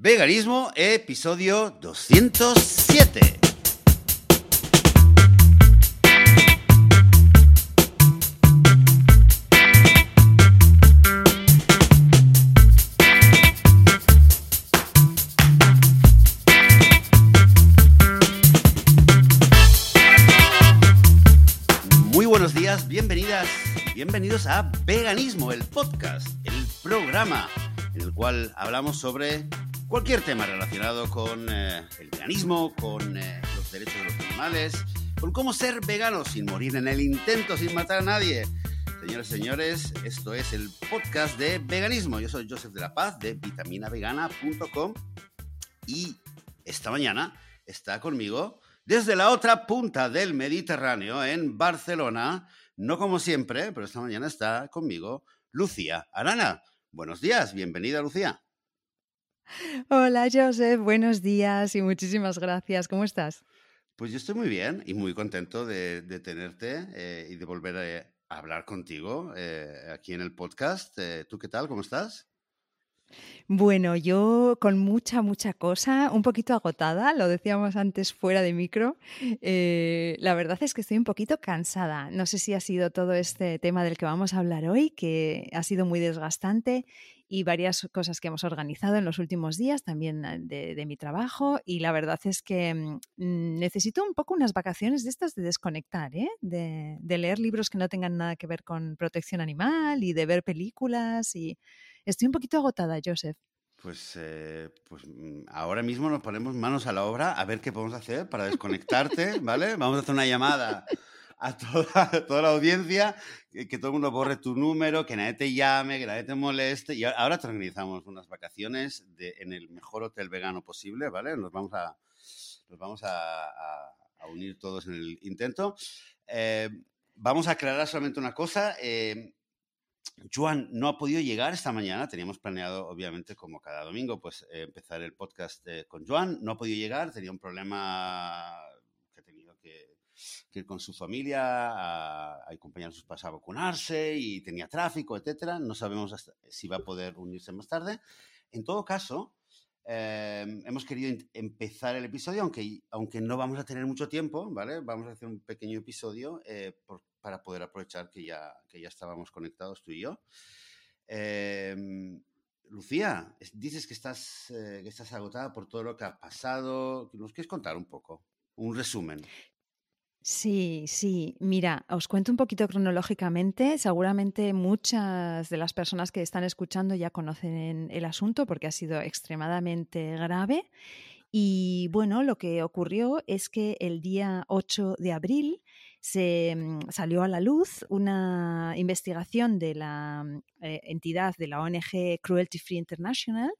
Veganismo, episodio 207. Muy buenos días, bienvenidas bienvenidos a Veganismo, el podcast, el programa en el cual hablamos sobre cualquier tema relacionado con eh, el veganismo, con eh, los derechos de los animales, con cómo ser vegano sin morir en el intento, sin matar a nadie. Señores y señores, esto es el podcast de veganismo. Yo soy Joseph de la Paz de vitaminavegana.com y esta mañana está conmigo desde la otra punta del Mediterráneo, en Barcelona, no como siempre, pero esta mañana está conmigo Lucía Arana. Buenos días, bienvenida Lucía. Hola Joseph, buenos días y muchísimas gracias. ¿Cómo estás? Pues yo estoy muy bien y muy contento de, de tenerte eh, y de volver a, a hablar contigo eh, aquí en el podcast. Eh, ¿Tú qué tal? ¿Cómo estás? Bueno, yo con mucha, mucha cosa, un poquito agotada, lo decíamos antes fuera de micro. Eh, la verdad es que estoy un poquito cansada. No sé si ha sido todo este tema del que vamos a hablar hoy, que ha sido muy desgastante y varias cosas que hemos organizado en los últimos días, también eh, de, de mi trabajo. Y la verdad es que mm, necesito un poco unas vacaciones de estas de desconectar, ¿eh? de, de leer libros que no tengan nada que ver con protección animal y de ver películas y Estoy un poquito agotada, Joseph. Pues, eh, pues mm, ahora mismo nos ponemos manos a la obra a ver qué podemos hacer para desconectarte, ¿vale? Vamos a hacer una llamada a toda, toda la audiencia, que, que, todo el mundo borre tu número, que nadie te llame, que nadie te moleste. Y ahora te organizamos unas vacaciones de, en el mejor hotel vegano posible, ¿vale? Nos vamos a, nos vamos a, a, a unir todos en el intento. Eh, vamos a aclarar solamente una cosa. Eh, Joan no ha podido llegar esta mañana. Teníamos planeado, obviamente, como cada domingo, pues eh, empezar el podcast eh, con Joan. No ha podido llegar, tenía un problema que ha tenido que, que con su familia a, a acompañar a sus padres a vacunarse y tenía tráfico, etcétera. No sabemos si va a poder unirse más tarde. En todo caso, eh, hemos querido empezar el episodio, aunque, aunque no vamos a tener mucho tiempo, ¿vale? Vamos a hacer un pequeño episodio eh, para poder aprovechar que ya, que ya estábamos conectados tú y yo. Eh, Lucía, dices que estás, eh, que estás agotada por todo lo que ha pasado. ¿Nos quieres contar un poco? Un resumen. Sí, sí. Mira, os cuento un poquito cronológicamente. Seguramente muchas de las personas que están escuchando ya conocen el asunto porque ha sido extremadamente grave. Y bueno, lo que ocurrió es que el día 8 de abril se mm, salió a la luz una investigación de la eh, entidad de la ONG Cruelty Free International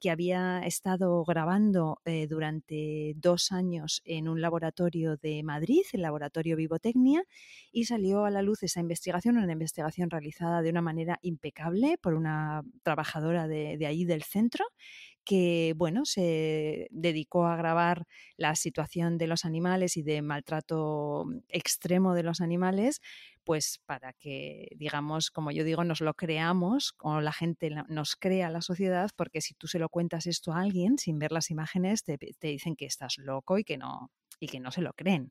que había estado grabando eh, durante dos años en un laboratorio de Madrid, el laboratorio Vivotecnia, y salió a la luz esa investigación, una investigación realizada de una manera impecable por una trabajadora de, de allí del centro, que bueno, se dedicó a grabar la situación de los animales y de maltrato extremo de los animales, pues para que, digamos, como yo digo, nos lo creamos, o la gente nos crea la sociedad, porque si tú se lo cuentas esto a alguien sin ver las imágenes, te, te dicen que estás loco y que no, y que no se lo creen.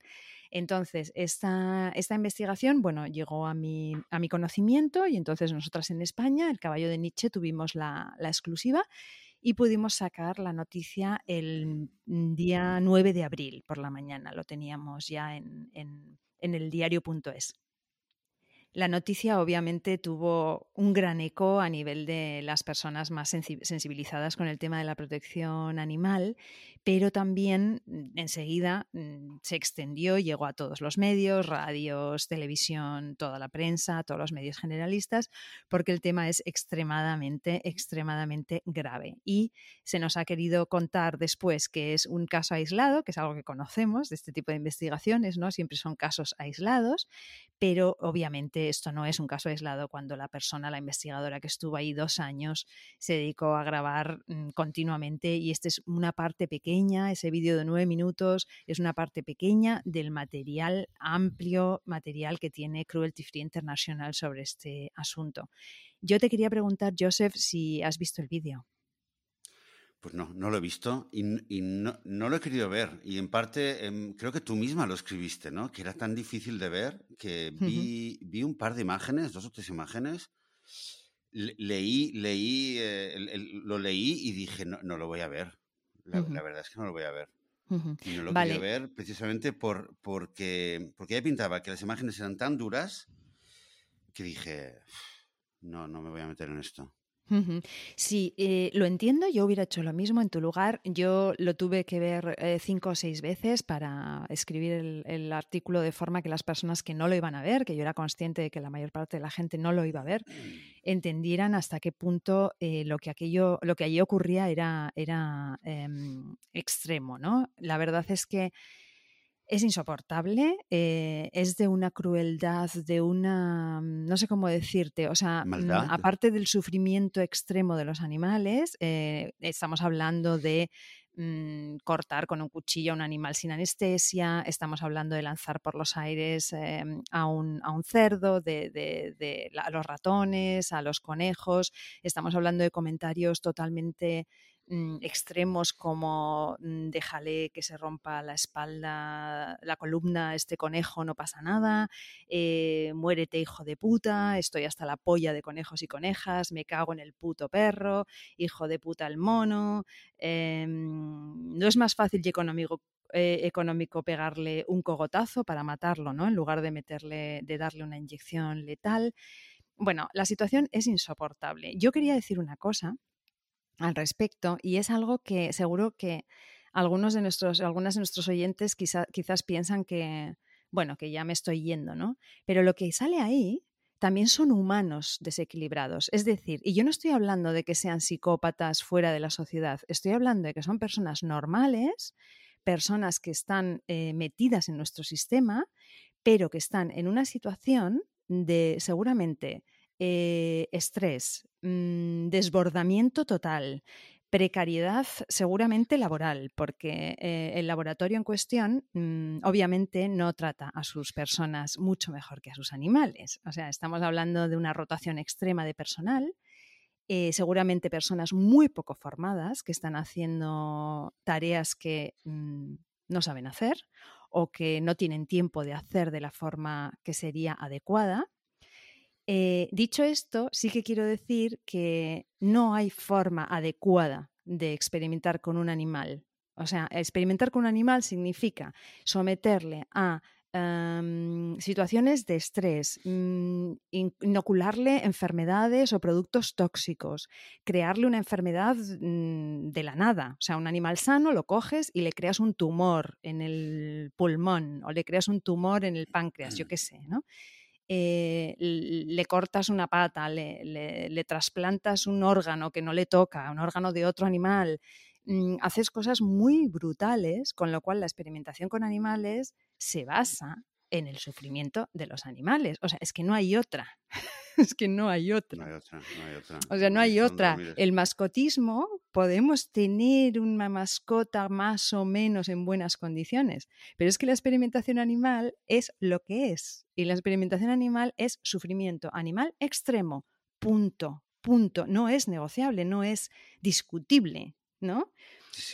Entonces, esta, esta investigación, bueno, llegó a mi, a mi conocimiento y entonces nosotras en España, el caballo de Nietzsche, tuvimos la, la exclusiva y pudimos sacar la noticia el día 9 de abril por la mañana. Lo teníamos ya en, en, en el diario.es. La noticia obviamente tuvo un gran eco a nivel de las personas más sensibilizadas con el tema de la protección animal, pero también mm, enseguida mm, se extendió, llegó a todos los medios, radios, televisión, toda la prensa, todos los medios generalistas, porque el tema es extremadamente, extremadamente grave. Y se nos ha querido contar después que es un caso aislado, que es algo que conocemos de este tipo de investigaciones, ¿no? Siempre son casos aislados, pero obviamente esto no es un caso aislado cuando la persona, la investigadora que estuvo ahí dos años, se dedicó a grabar mmm, continuamente y esta es una parte pequeña, ese vídeo de nueve minutos es una parte pequeña del material amplio, material que tiene Cruelty Free International sobre este asunto. Yo te quería preguntar, Joseph, si has visto el vídeo. Pues no, no lo he visto y, no, lo he querido ver. Y en parte em, creo que tú misma lo escribiste, ¿no? Que era tan difícil de ver que vi, vi un par de imágenes, dos o tres imágenes. leí, leí, eh, lo leí y dije, no, no lo voy a ver. La, verdad es que no lo voy a ver. Y no lo quería ver precisamente por, porque, porque ya pintaba que las imágenes eran tan duras que dije, no, no me voy a meter en esto. Sí, eh, lo entiendo, yo hubiera hecho lo mismo en tu lugar. Yo lo tuve que ver eh, cinco o seis veces para escribir el, artículo de forma que las personas que no lo iban a ver, que yo era consciente de que la mayor parte de la gente no lo iba a ver, entendieran hasta qué punto eh, lo que aquello, lo que allí ocurría era, era em, extremo, ¿no? La verdad es que es insoportable, eh, es de una crueldad, de una, mm, no sé cómo decirte, o sea, mm, aparte del sufrimiento extremo de los animales, eh, estamos hablando de mm, cortar con un cuchillo a un animal sin anestesia, estamos hablando de lanzar por los aires eh, a, un, cerdo, de, a los ratones, a los conejos, estamos hablando de comentarios totalmente Mm, extremos como mm, déjale que se rompa la espalda, la columna, este conejo, no pasa nada, eh, muérete hijo de puta, estoy hasta la polla de conejos y conejas, me cago en el puto perro, hijo de puta el mono. Em, no es más fácil y económico eh, económico pegarle un cogotazo para matarlo, ¿no? En lugar de meterle, de darle una inyección letal. Bueno, la situación es insoportable. Yo quería decir una cosa al respecto y es algo que seguro que algunos de nuestros, algunas de nuestros oyentes quizás piensan que, bueno, que ya me estoy yendo, ¿no? Pero lo que sale ahí también son humanos desequilibrados. Es decir, y yo no estoy hablando de que sean psicópatas fuera de la sociedad, estoy hablando de que son personas normales, personas que están eh, metidas en nuestro sistema, pero que están en una situación de seguramente eh, estrés, mm, desbordamiento total, precariedad seguramente laboral, porque eh, el laboratorio en cuestión mm, obviamente no trata a sus personas mucho mejor que a sus animales. O sea, estamos hablando de una rotación extrema de personal. Eh, seguramente personas muy poco formadas que están haciendo tareas que mm, no saben hacer o que no tienen tiempo de hacer de la forma que sería adecuada. Eh, dicho esto, sí que quiero decir que no hay forma adecuada de experimentar con un animal. O sea, experimentar con un animal significa someterle a em, situaciones de estrés, mm, inocularle enfermedades o productos tóxicos, crearle una enfermedad mm, de la nada. O sea, un animal sano lo coges y le creas un tumor en el pulmón o le creas un tumor en el páncreas, yo qué sé, ¿no? Eh, le cortas una pata, le, trasplantas un órgano que no le toca, un órgano de otro animal, mm, haces cosas muy brutales, con lo cual la experimentación con animales se basa en el sufrimiento de los animales. O sea, es que no hay otra. es que no hay otra. No hay otra, no hay otra. O sea, no hay otra. El mascotismo, podemos tener una mascota más o menos en buenas condiciones, pero es que la experimentación animal es lo que es. Y la experimentación animal es sufrimiento animal extremo. Punto. Punto. No es negociable, no es discutible, ¿no?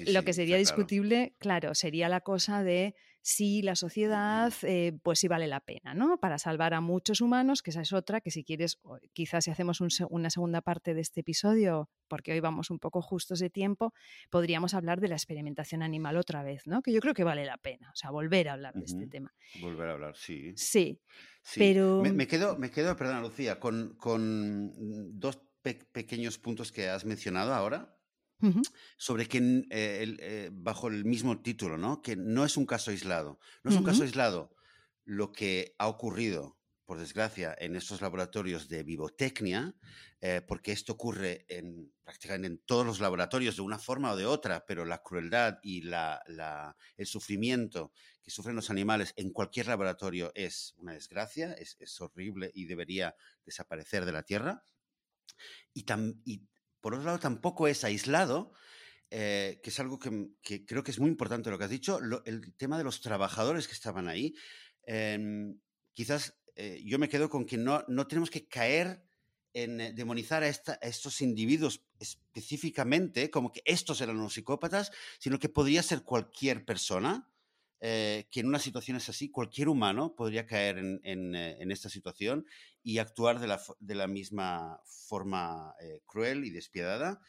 lo que sería discutible, claro, sería la cosa de si la sociedad, eh, pues sí vale la pena, ¿no? Para salvar a muchos humanos, que esa es otra, que si quieres, quizás si hacemos una segunda parte de este episodio, porque hoy vamos un poco justos de tiempo, podríamos hablar de la experimentación animal otra vez, ¿no? Que yo creo que vale la pena, o sea, volver a hablar de este tema. Volver a hablar, sí. Sí, pero... Me, quedo, me quedo, perdona Lucía, con, dos pequeños puntos que has mencionado ahora sobre que eh, eh, bajo el mismo título, ¿no? Que no es un caso aislado. No es un caso aislado lo que ha ocurrido, por desgracia, en estos laboratorios de vivotecnia, eh, porque esto ocurre en, prácticamente en todos los laboratorios de una forma o de otra, pero la crueldad y la, el sufrimiento que sufren los animales en cualquier laboratorio es una desgracia, es, horrible y debería desaparecer de la Tierra. Y, tam, y por otro lado, tampoco es aislado, eh, que es algo que, creo que es muy importante lo que has dicho, el tema de los trabajadores que estaban ahí. Em, quizás eh, yo me quedo con que no, no tenemos que caer en eh, demonizar a, estos individuos específicamente, como que estos eran los psicópatas, sino que podría ser cualquier persona eh, que en una situación es así, cualquier humano podría caer en, eh, esta situación y actuar de la, de la misma forma cruel y despiadada,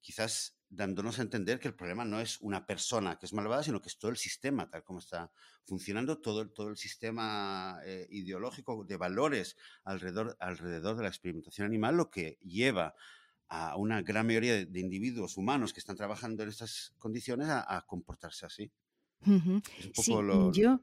quizás dándonos a entender que el problema no es una persona que es malvada, sino que es todo el sistema, tal como está funcionando, todo, todo el sistema eh, ideológico de valores alrededor, alrededor de la experimentación animal, lo que lleva a una gran mayoría de, individuos humanos que están trabajando en estas condiciones a, comportarse así. Es un poco lo, yo,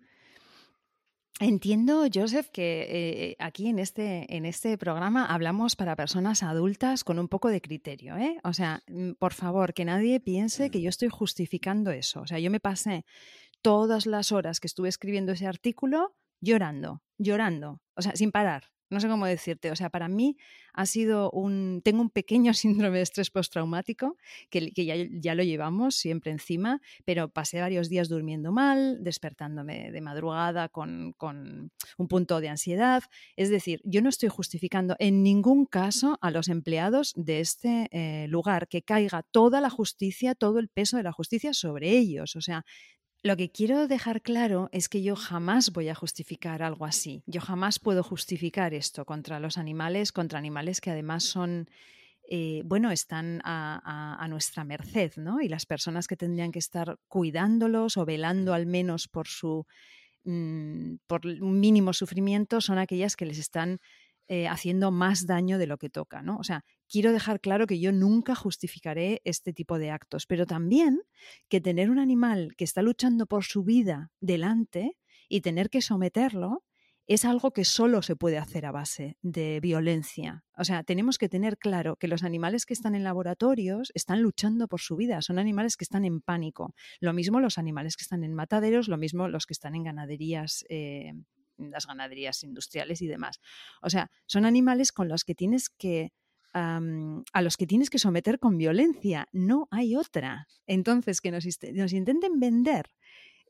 Entiendo, Joseph, que eh, aquí en este, en este programa hablamos para personas adultas con un poco de criterio. ¿eh? O sea, mm, por favor, que nadie piense que yo estoy justificando eso. O sea, yo me pasé todas las horas que estuve escribiendo ese artículo llorando, llorando, o sea, sin parar no sé cómo decirte, o sea, para mí ha sido un, tengo un pequeño síndrome de estrés postraumático, que, que ya, ya, lo llevamos siempre encima, pero pasé varios días durmiendo mal, despertándome de madrugada con, con un punto de ansiedad. Es decir, yo no estoy justificando en ningún caso a los empleados de este eh, lugar que caiga toda la justicia, todo el peso de la justicia sobre ellos. O sea, lo que quiero dejar claro es que yo jamás voy a justificar algo así. Yo jamás puedo justificar esto contra los animales, contra animales que además son, eh, bueno, están a, nuestra merced, ¿no? Y las personas que tendrían que estar cuidándolos o velando al menos por su mm, por un mínimo sufrimiento son aquellas que les están eh, haciendo más daño de lo que toca, ¿no? O sea, quiero dejar claro que yo nunca justificaré este tipo de actos, pero también que tener un animal que está luchando por su vida delante y tener que someterlo es algo que solo se puede hacer a base de violencia. O sea, tenemos que tener claro que los animales que están en laboratorios están luchando por su vida, son animales que están en pánico. Lo mismo los animales que están en mataderos, lo mismo los que están en ganaderías eh, las ganaderías industriales y demás. O sea, son animales con los que tienes que a los que tienes que someter con violencia. No hay otra. Entonces, que nos, intenten vender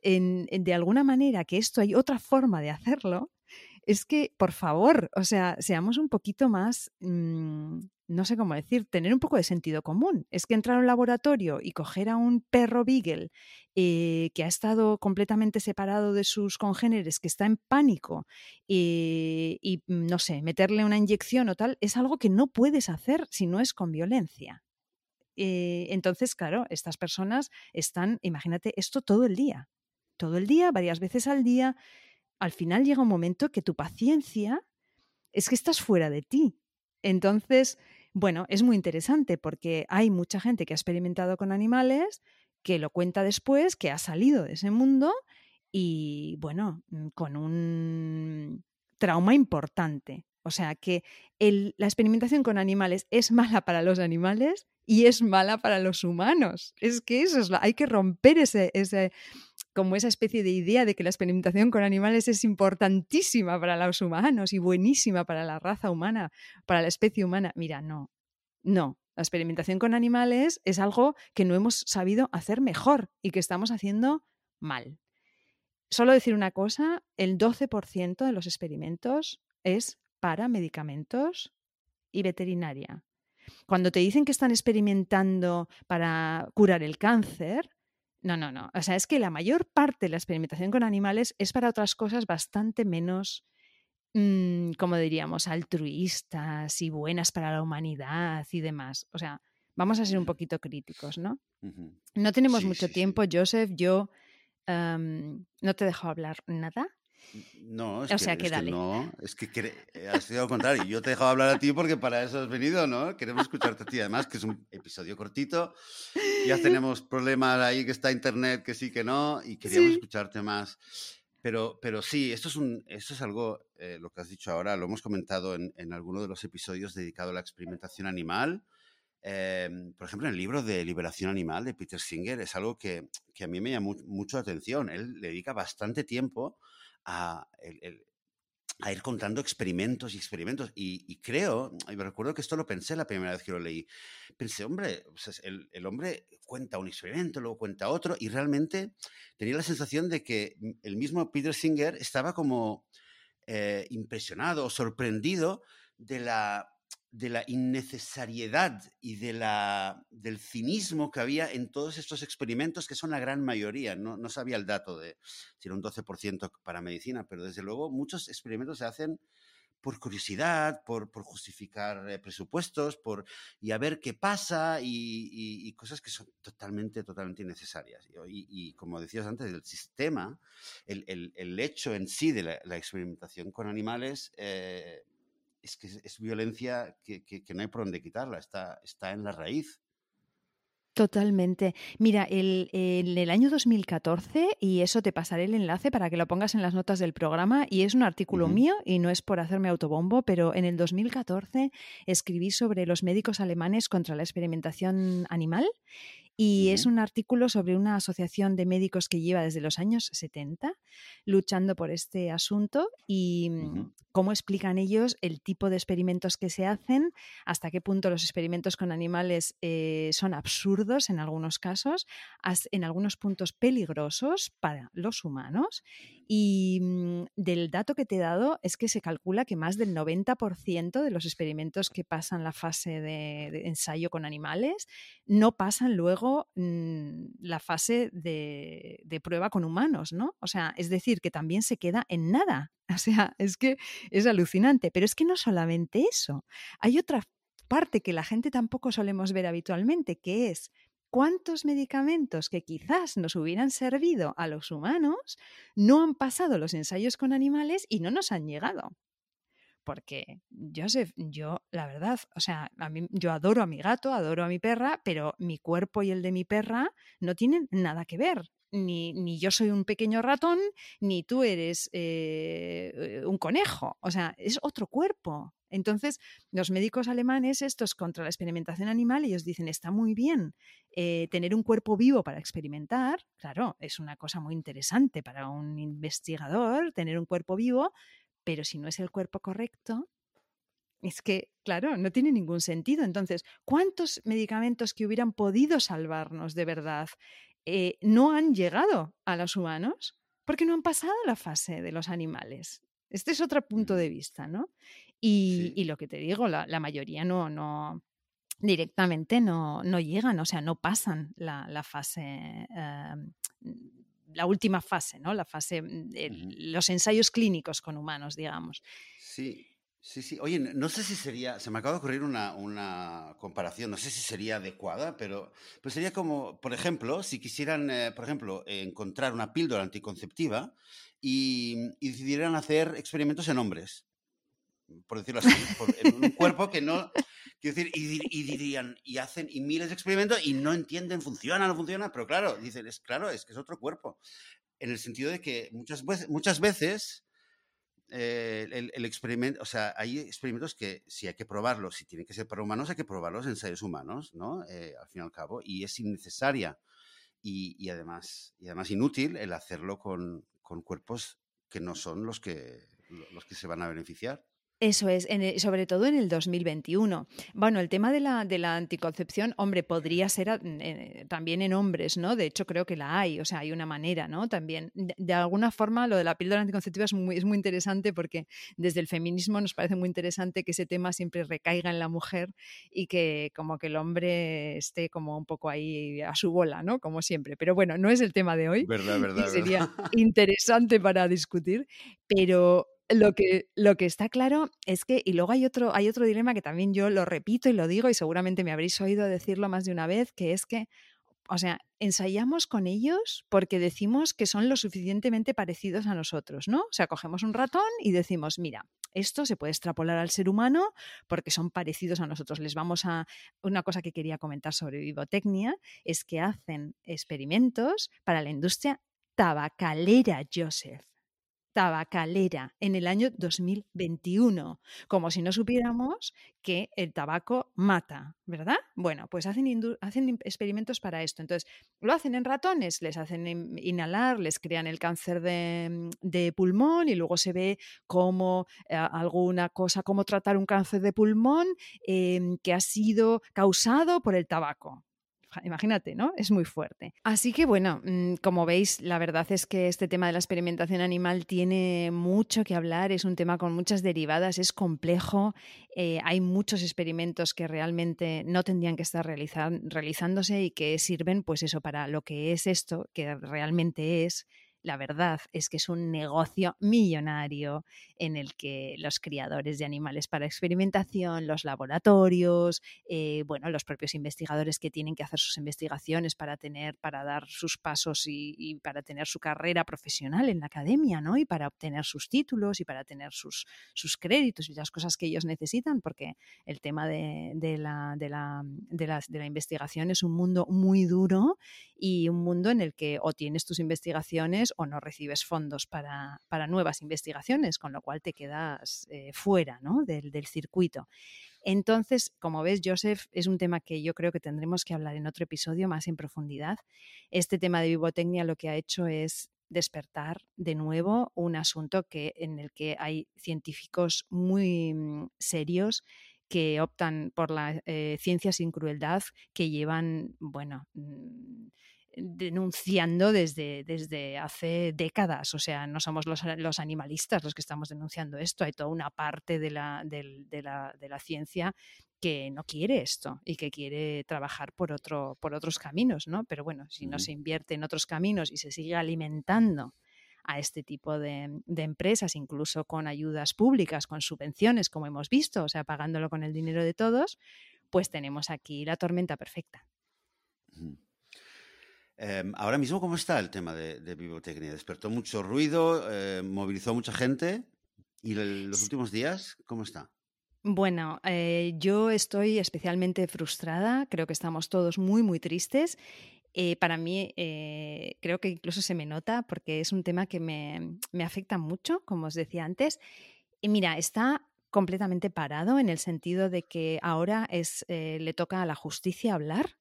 de alguna manera que esto hay otra forma de hacerlo, es que, por favor, o sea, seamos un poquito más, mm, no sé cómo decir, tener un poco de sentido común. Es que entrar a un laboratorio y coger a un perro beagle eh, que ha estado completamente separado de sus congéneres, que está en pánico, eh, y, mm, no sé, meterle una inyección o tal, es algo que no puedes hacer si no es con violencia. Eh, entonces, claro, estas personas están, imagínate, esto todo el día, todo el día, varias veces al día, al final llega un momento que tu paciencia es que estás fuera de ti. Entonces, bueno, es muy interesante porque hay mucha gente que ha experimentado con animales, que lo cuenta después, que ha salido de ese mundo y, bueno, mm, con un trauma importante. O sea que la experimentación con animales es mala para los animales y es mala para los humanos. Es que eso es hay que romper ese, ese, como esa especie de idea de que la experimentación con animales es importantísima para los humanos y buenísima para la raza humana, para la especie humana. Mira, no, no. La experimentación con animales es algo que no hemos sabido hacer mejor y que estamos haciendo mal. Solo decir una cosa, el 12% de los experimentos es para medicamentos y veterinaria. Cuando te dicen que están experimentando para curar el cáncer, no, no, no. O sea, es que la mayor parte de la experimentación con animales es para otras cosas bastante menos, mm, como diríamos, altruistas y buenas para la humanidad y demás. O sea, vamos a ser un poquito críticos, ¿no? No tenemos mucho tiempo, Joseph. Yo no te dejo hablar nada. No, es, que, sea, que, no, es que ha sido al contrario. Yo te he dejado hablar a ti porque para eso has venido, ¿no? Queremos escucharte a ti, además, que es un episodio cortito. Ya tenemos problemas ahí que está internet, que sí, que no, y queríamos escucharte más. Pero, pero sí, esto es, un, esto es algo, eh, lo que has dicho ahora, lo hemos comentado en, en alguno de los episodios dedicados a la experimentación animal. Em, por ejemplo, en el libro de Liberación Animal de Peter Singer es algo que, que a mí me llama mucho la atención. Él le dedica bastante tiempo a, ir contando experimentos y experimentos. Y, creo, y me recuerdo que esto lo pensé la primera vez que lo leí. Pensé, hombre, el, hombre cuenta un experimento, luego cuenta otro, y realmente tenía la sensación de que el mismo Peter Singer estaba como eh, impresionado o sorprendido de la de la innecesariedad y de la, del cinismo que había en todos estos experimentos, que son la gran mayoría. No, no sabía el dato de si era un 12% para medicina, pero desde luego muchos experimentos se hacen por curiosidad, por, por justificar eh, presupuestos, por, y a ver qué pasa y, cosas que son totalmente, totalmente innecesarias. Y, como decías antes, el sistema, el, el, el hecho en sí de la, experimentación con animales eh, es que es, violencia que, no hay por dónde quitarla, está, está en la raíz. Totalmente. Mira, el, en el año 2014, y eso te pasaré el enlace para que lo pongas en las notas del programa, y es un artículo mío y no es por hacerme autobombo, pero en el 2014 escribí sobre los médicos alemanes contra la experimentación animal y es un artículo sobre una asociación de médicos que lleva desde los años 70 luchando por este asunto y mm, cómo explican ellos el tipo de experimentos que se hacen, hasta qué punto los experimentos con animales eh, son absurdos en algunos casos, en algunos puntos peligrosos para los humanos. Y mm, del dato que te he dado es que se calcula que más del 90% de los experimentos que pasan la fase de ensayo con animales no pasan luego Mm, la fase de, de, prueba con humanos, ¿no? O sea, es decir, que también se queda en nada. O sea, es que es alucinante. Pero es que no solamente eso. Hay otra parte que la gente tampoco solemos ver habitualmente, que es cuántos medicamentos que quizás nos hubieran servido a los humanos no han pasado los ensayos con animales y no nos han llegado porque Joseph, yo, la verdad, o sea, a mí, yo adoro a mi gato, adoro a mi perra, pero mi cuerpo y el de mi perra no tienen nada que ver. Ni, ni yo soy un pequeño ratón, ni tú eres eh, un conejo. O sea, es otro cuerpo. Entonces, los médicos alemanes, estos contra la experimentación animal, ellos dicen, está muy bien eh, tener un cuerpo vivo para experimentar. Claro, es una cosa muy interesante para un investigador, tener un cuerpo vivo, pero si no es el cuerpo correcto, es que, claro, no tiene ningún sentido. Entonces, ¿cuántos medicamentos que hubieran podido salvarnos de verdad eh, no han llegado a los humanos? Porque no han pasado la fase de los animales. Este es otro punto de vista, ¿no? Y, lo que te digo, la, mayoría no, no directamente no, no, llegan, o sea, no pasan la, fase em, la última fase, ¿no? La fase, mm, los ensayos clínicos con humanos, digamos. Sí, sí, sí. Oye, no sé si sería, se me acaba de ocurrir una, comparación, no sé si sería adecuada, pero, pues sería como, por ejemplo, si quisieran, eh, por ejemplo, encontrar una píldora anticonceptiva y, decidieran hacer experimentos en hombres por decirlo así, en un cuerpo que no, Quiero decir, y, dirían, y hacen y miles de experimentos y no entienden, funciona, no funciona, pero claro, dicen, es claro, es que es otro cuerpo. En el sentido de que muchas veces, muchas veces eh, el, experimento, o sea, hay experimentos que si hay que probarlos, si tienen que ser para humanos, hay que probarlos en seres humanos, ¿no? Eh, al fin y al cabo, y es innecesaria y, además, y además inútil el hacerlo con, con cuerpos que no son los que, los que se van a beneficiar. Eso es, sobre todo en el 2021. Bueno, el tema de la, de la anticoncepción, hombre, podría ser eh, también en hombres, ¿no? De hecho, creo que la hay, o sea, hay una manera, ¿no? También, de, alguna forma, lo de la píldora anticonceptiva es muy, es muy interesante porque desde el feminismo nos parece muy interesante que ese tema siempre recaiga en la mujer y que como que el hombre esté como un poco ahí a su bola, ¿no? Como siempre. Pero bueno, no es el tema de hoy. Verdad, verdad. sería interesante para discutir, pero lo que, lo que está claro es que, y luego hay otro, hay otro dilema que también yo lo repito y lo digo, y seguramente me habréis oído decirlo más de una vez, que es que, o sea, ensayamos con ellos porque decimos que son lo suficientemente parecidos a nosotros, ¿no? O sea, cogemos un ratón y decimos, mira, esto se puede extrapolar al ser humano porque son parecidos a nosotros. Les vamos a. Una cosa que quería comentar sobre vivotecnia es que hacen experimentos para la industria tabacalera, Joseph tabacalera en el año 2021, como si no supiéramos que el tabaco mata, ¿verdad? Bueno, pues hacen, hacen experimentos para esto. Entonces, lo hacen en ratones, les hacen inhalar, les crean el cáncer de, de pulmón y luego se ve cómo eh, alguna cosa, cómo tratar un cáncer de pulmón em, que ha sido causado por el tabaco imagínate, ¿no? Es muy fuerte. Así que bueno, mm, como veis, la verdad es que este tema de la experimentación animal tiene mucho que hablar, es un tema con muchas derivadas, es complejo, eh, hay muchos experimentos que realmente no tendrían que estar realizándose y que sirven pues eso para lo que es esto, que realmente es la verdad es que es un negocio millonario en el que los criadores de animales para experimentación, los laboratorios, eh, bueno, los propios investigadores que tienen que hacer sus investigaciones para tener, para dar sus pasos y, para tener su carrera profesional en la academia, ¿no? Y para obtener sus títulos y para tener sus, sus créditos y las cosas que ellos necesitan, porque el tema de, la, de, la, de, la, de la investigación es un mundo muy duro y un mundo en el que o tienes tus investigaciones o no recibes fondos para, nuevas investigaciones, con lo cual te quedas eh, fuera del, circuito. Entonces, como ves, Joseph, es un tema que yo creo que tendremos que hablar en otro episodio más en profundidad. Este tema de vivotecnia lo que ha hecho es despertar de nuevo un asunto que, en el que hay científicos muy mm, serios que optan por la eh, ciencia sin crueldad, que llevan, bueno, mm, denunciando desde, desde hace décadas. O sea, no somos los, los, animalistas los que estamos denunciando esto. Hay toda una parte de la, de, la, de la, ciencia que no quiere esto y que quiere trabajar por, otro, por otros caminos, ¿no? Pero bueno, si no se invierte en otros caminos y se sigue alimentando a este tipo de, de, empresas, incluso con ayudas públicas, con subvenciones, como hemos visto, o sea, pagándolo con el dinero de todos, pues tenemos aquí la tormenta perfecta. Em, ahora mismo, ¿cómo está el tema de, de Vivotecnia? ¿Despertó mucho ruido? Eh, ¿Movilizó mucha gente? ¿Y los últimos días, cómo está? Bueno, eh, yo estoy especialmente frustrada, creo que estamos todos muy, muy tristes. Eh, para mí, creo que incluso se me nota porque es un tema que me, me afecta mucho, como os decía antes. Y mira, está completamente parado en el sentido de que ahora es, le toca a la justicia hablar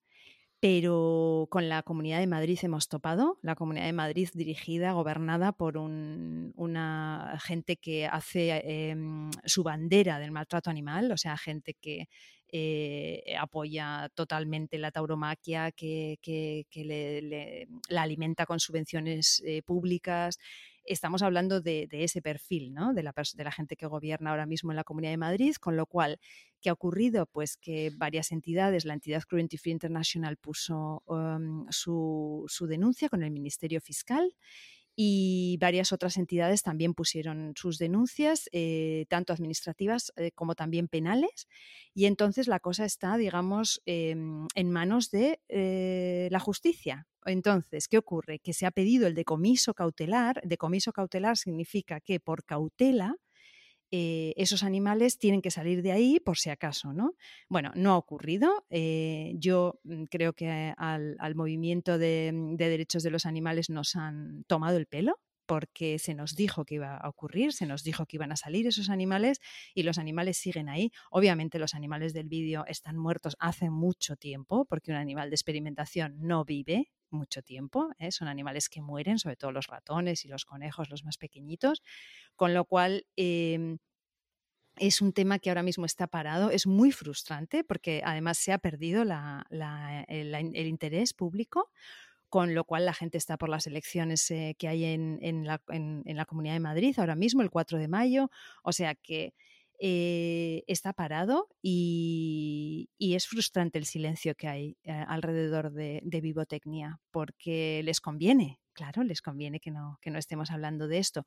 pero con la Comunidad de Madrid hemos topado, la Comunidad de Madrid dirigida, gobernada por una gente que hace em, su bandera del maltrato animal, o sea, gente que eh, apoya totalmente la tauromaquia, que, la alimenta con subvenciones eh, públicas, estamos hablando de, ese perfil, ¿no? de, la, gente que gobierna ahora mismo en la Comunidad de Madrid, con lo cual, ¿qué ha ocurrido? Pues que varias entidades, la entidad Cruelty Free International puso um, su, su denuncia con el Ministerio Fiscal y varias otras entidades también pusieron sus denuncias, eh, tanto administrativas eh, como también penales. Y entonces la cosa está, digamos, em, en manos de eh, la justicia. Entonces, ¿qué ocurre? Que se ha pedido el decomiso cautelar. Decomiso cautelar significa que por cautela eh, esos animales tienen que salir de ahí por si acaso, ¿no? Bueno, no ha ocurrido. Eh, yo mm, creo que al, movimiento de, derechos de los animales nos han tomado el pelo porque se nos dijo que iba a ocurrir, se nos dijo que iban a salir esos animales y los animales siguen ahí. Obviamente los animales del vídeo están muertos hace mucho tiempo porque un animal de experimentación no vive mucho tiempo, ¿eh? son animales que mueren, sobre todo los ratones y los conejos, los más pequeñitos, con lo cual... Em, es un tema que ahora mismo está parado, es muy frustrante porque además se ha perdido el, interés público, con lo cual la gente está por las elecciones eh, que hay en, la, Comunidad de Madrid ahora mismo, el 4 de mayo, o sea que eh, está parado y, es frustrante el silencio que hay eh, alrededor de, Vivotecnia, porque les conviene, claro, les conviene que no, que no estemos hablando de esto.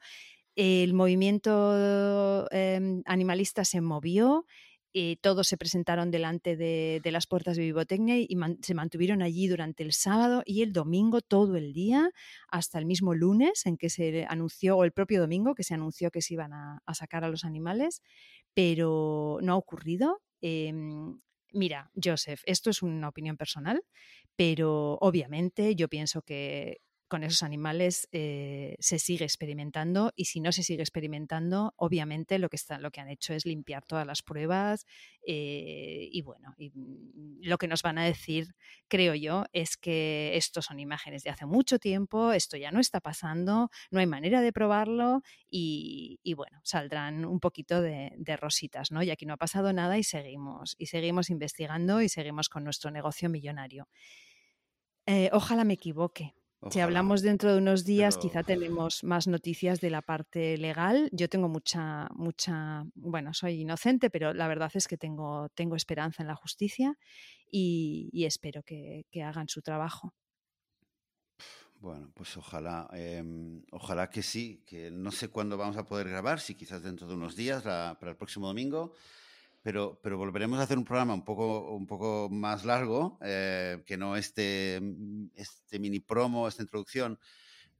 El movimiento em, animalista se movió, eh, todos se presentaron delante de, las puertas de Vivotecnia y se mantuvieron allí durante el sábado y el domingo todo el día, hasta el mismo lunes en que se anunció, o el propio domingo que se anunció que se iban a sacar a los animales pero no ha ocurrido. Em, mira, Joseph, esto es una opinión personal, pero obviamente yo pienso que con esos animales eh, se sigue experimentando y si no se sigue experimentando, obviamente lo que, está, lo que han hecho es limpiar todas las pruebas eh, y bueno, mm, lo que nos van a decir, creo yo, es que estos son imágenes de hace mucho tiempo, esto ya no está pasando, no hay manera de probarlo y, bueno, saldrán un poquito de, de, rositas, ¿no? Y aquí no ha pasado nada y seguimos, y seguimos investigando y seguimos con nuestro negocio millonario. Eh, ojalá me equivoque. Si hablamos dentro de unos días, quizá tenemos más noticias de la parte legal. Yo tengo mucha, mucha, bueno, soy inocente, pero la verdad es que tengo, tengo esperanza en la justicia y, espero que, hagan su trabajo. Bueno, pues ojalá, em, ojalá que sí, que no sé cuándo vamos a poder grabar, si quizás dentro de unos días, para el próximo domingo, pero, pero volveremos a hacer un programa un poco, un poco más largo, eh, que no este, mm, este mini promo, esta introducción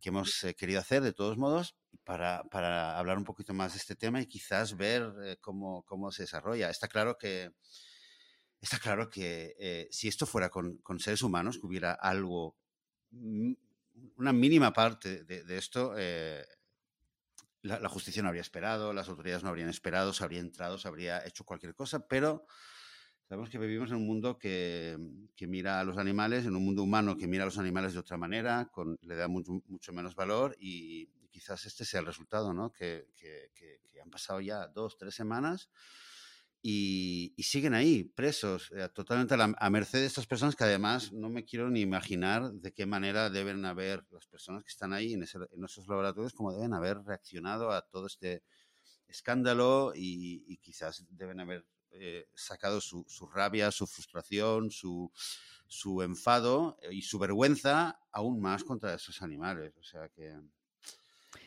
que hemos eh, querido hacer de todos modos, para, para, hablar un poquito más de este tema y quizás ver eh, cómo, cómo, se desarrolla. Está claro que, está claro que si esto fuera con, con, seres humanos, que hubiera algo, mm, una mínima parte de, de esto, la, justicia no habría esperado, las autoridades no habrían esperado, se habría entrado, se habría hecho cualquier cosa, pero sabemos que vivimos en un mundo que, mira a los animales, en un mundo humano que mira a los animales de otra manera, con, le da mucho, menos valor y, quizás este sea el resultado, ¿no? que han pasado ya dos, tres semanas y, siguen ahí, presos, eh, totalmente a, merced de estas personas que además no me quiero ni imaginar de qué manera deben haber las personas que están ahí en, esos laboratorios, cómo deben haber reaccionado a todo este escándalo y, quizás deben haber eh, sacado su, rabia, su frustración, su, su enfado y su vergüenza aún más contra esos animales. O sea que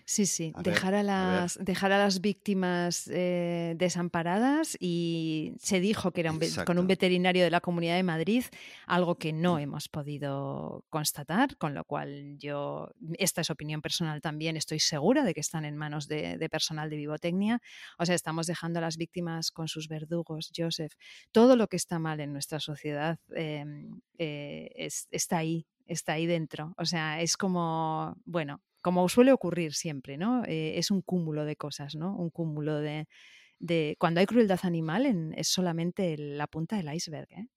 Sí, sí, dejar, a las, dejar a las víctimas eh, desamparadas y se dijo que era con un veterinario de la Comunidad de Madrid, algo que no mm. hemos podido constatar, con lo cual yo, esta es opinión personal también, estoy segura de que están en manos de, personal de Vivotecnia. O sea, estamos dejando a las víctimas con sus verdugos, Joseph. Todo lo que está mal en nuestra sociedad em, eh, está ahí, está ahí dentro. O sea, es como, bueno, como suele ocurrir siempre, ¿no? Eh, es un cúmulo de cosas, ¿no? Un cúmulo de... Cuando hay crueldad animal es solamente la punta del iceberg, ¿eh?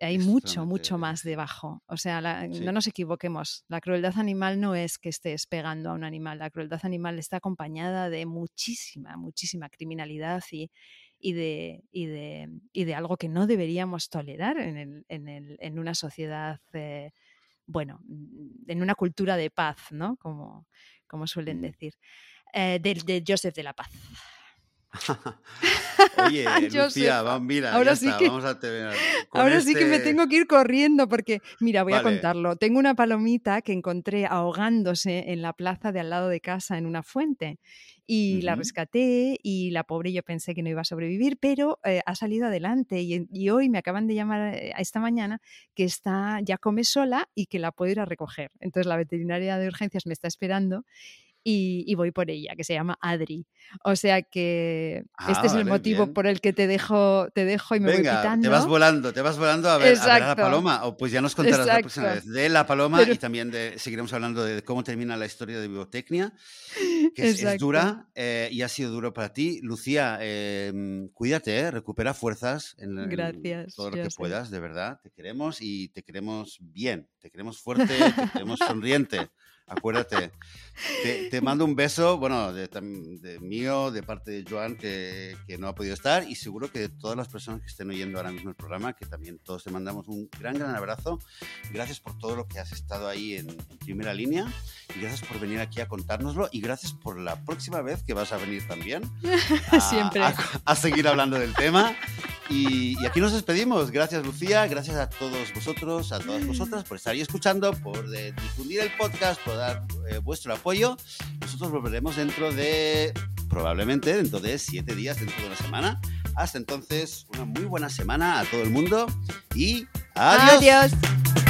Hay mucho, mucho más debajo. O sea, no nos equivoquemos. La crueldad animal no es que estés pegando a un animal. La crueldad animal está acompañada de muchísima, muchísima criminalidad y, de, de, algo que no deberíamos tolerar en, en una sociedad eh, bueno, mm, en una cultura de paz, ¿no? Como, como suelen mm. decir. Eh, de, Joseph de la Paz. Oye, Lucía, vamos, mira, ahora sí que, vamos a Ahora sí que me este tengo que ir corriendo porque, mira, voy a contarlo. Tengo una palomita que encontré ahogándose en la plaza de al lado de casa en una fuente y la rescaté y la pobre yo pensé que no iba a sobrevivir, pero eh, ha salido adelante y, hoy me acaban de llamar eh, a esta mañana que está ya come sola y que la puedo ir a recoger. Entonces la veterinaria de urgencias me está esperando y, voy por ella, que se llama Adri. O sea que este es ah, el motivo por el que te dejo, te dejo y me voy quitando. Te vas volando, te vas volando a ver, a, la paloma. O pues ya nos contarás la próxima vez de la paloma y también de, seguiremos hablando de cómo termina la historia de biotecnia, que es, dura eh, y ha sido duro para ti. Lucía, em, cuídate, eh, recupera fuerzas en, Gracias, todo lo que puedas, de verdad. Te queremos y te queremos bien, te queremos fuerte, te queremos sonriente acuérdate. Te, mando un beso, bueno, de, mío, de parte de Joan, que, que, no ha podido estar, y seguro que de todas las personas que estén oyendo ahora mismo el programa, que también todos te mandamos un gran, gran abrazo. Gracias por todo lo que has estado ahí en, primera línea, y gracias por venir aquí a contárnoslo, y gracias por la próxima vez que vas a venir también. Siempre. A, seguir hablando del tema. Y, aquí nos despedimos. Gracias, Lucía. Gracias a todos vosotros, a todas vosotras por estar ahí escuchando, por eh, difundir el podcast, por dar eh, vuestro apoyo. Nosotros volveremos dentro de, probablemente dentro de siete días, dentro de una semana. Hasta entonces, una muy buena semana a todo el mundo y adiós. Adiós.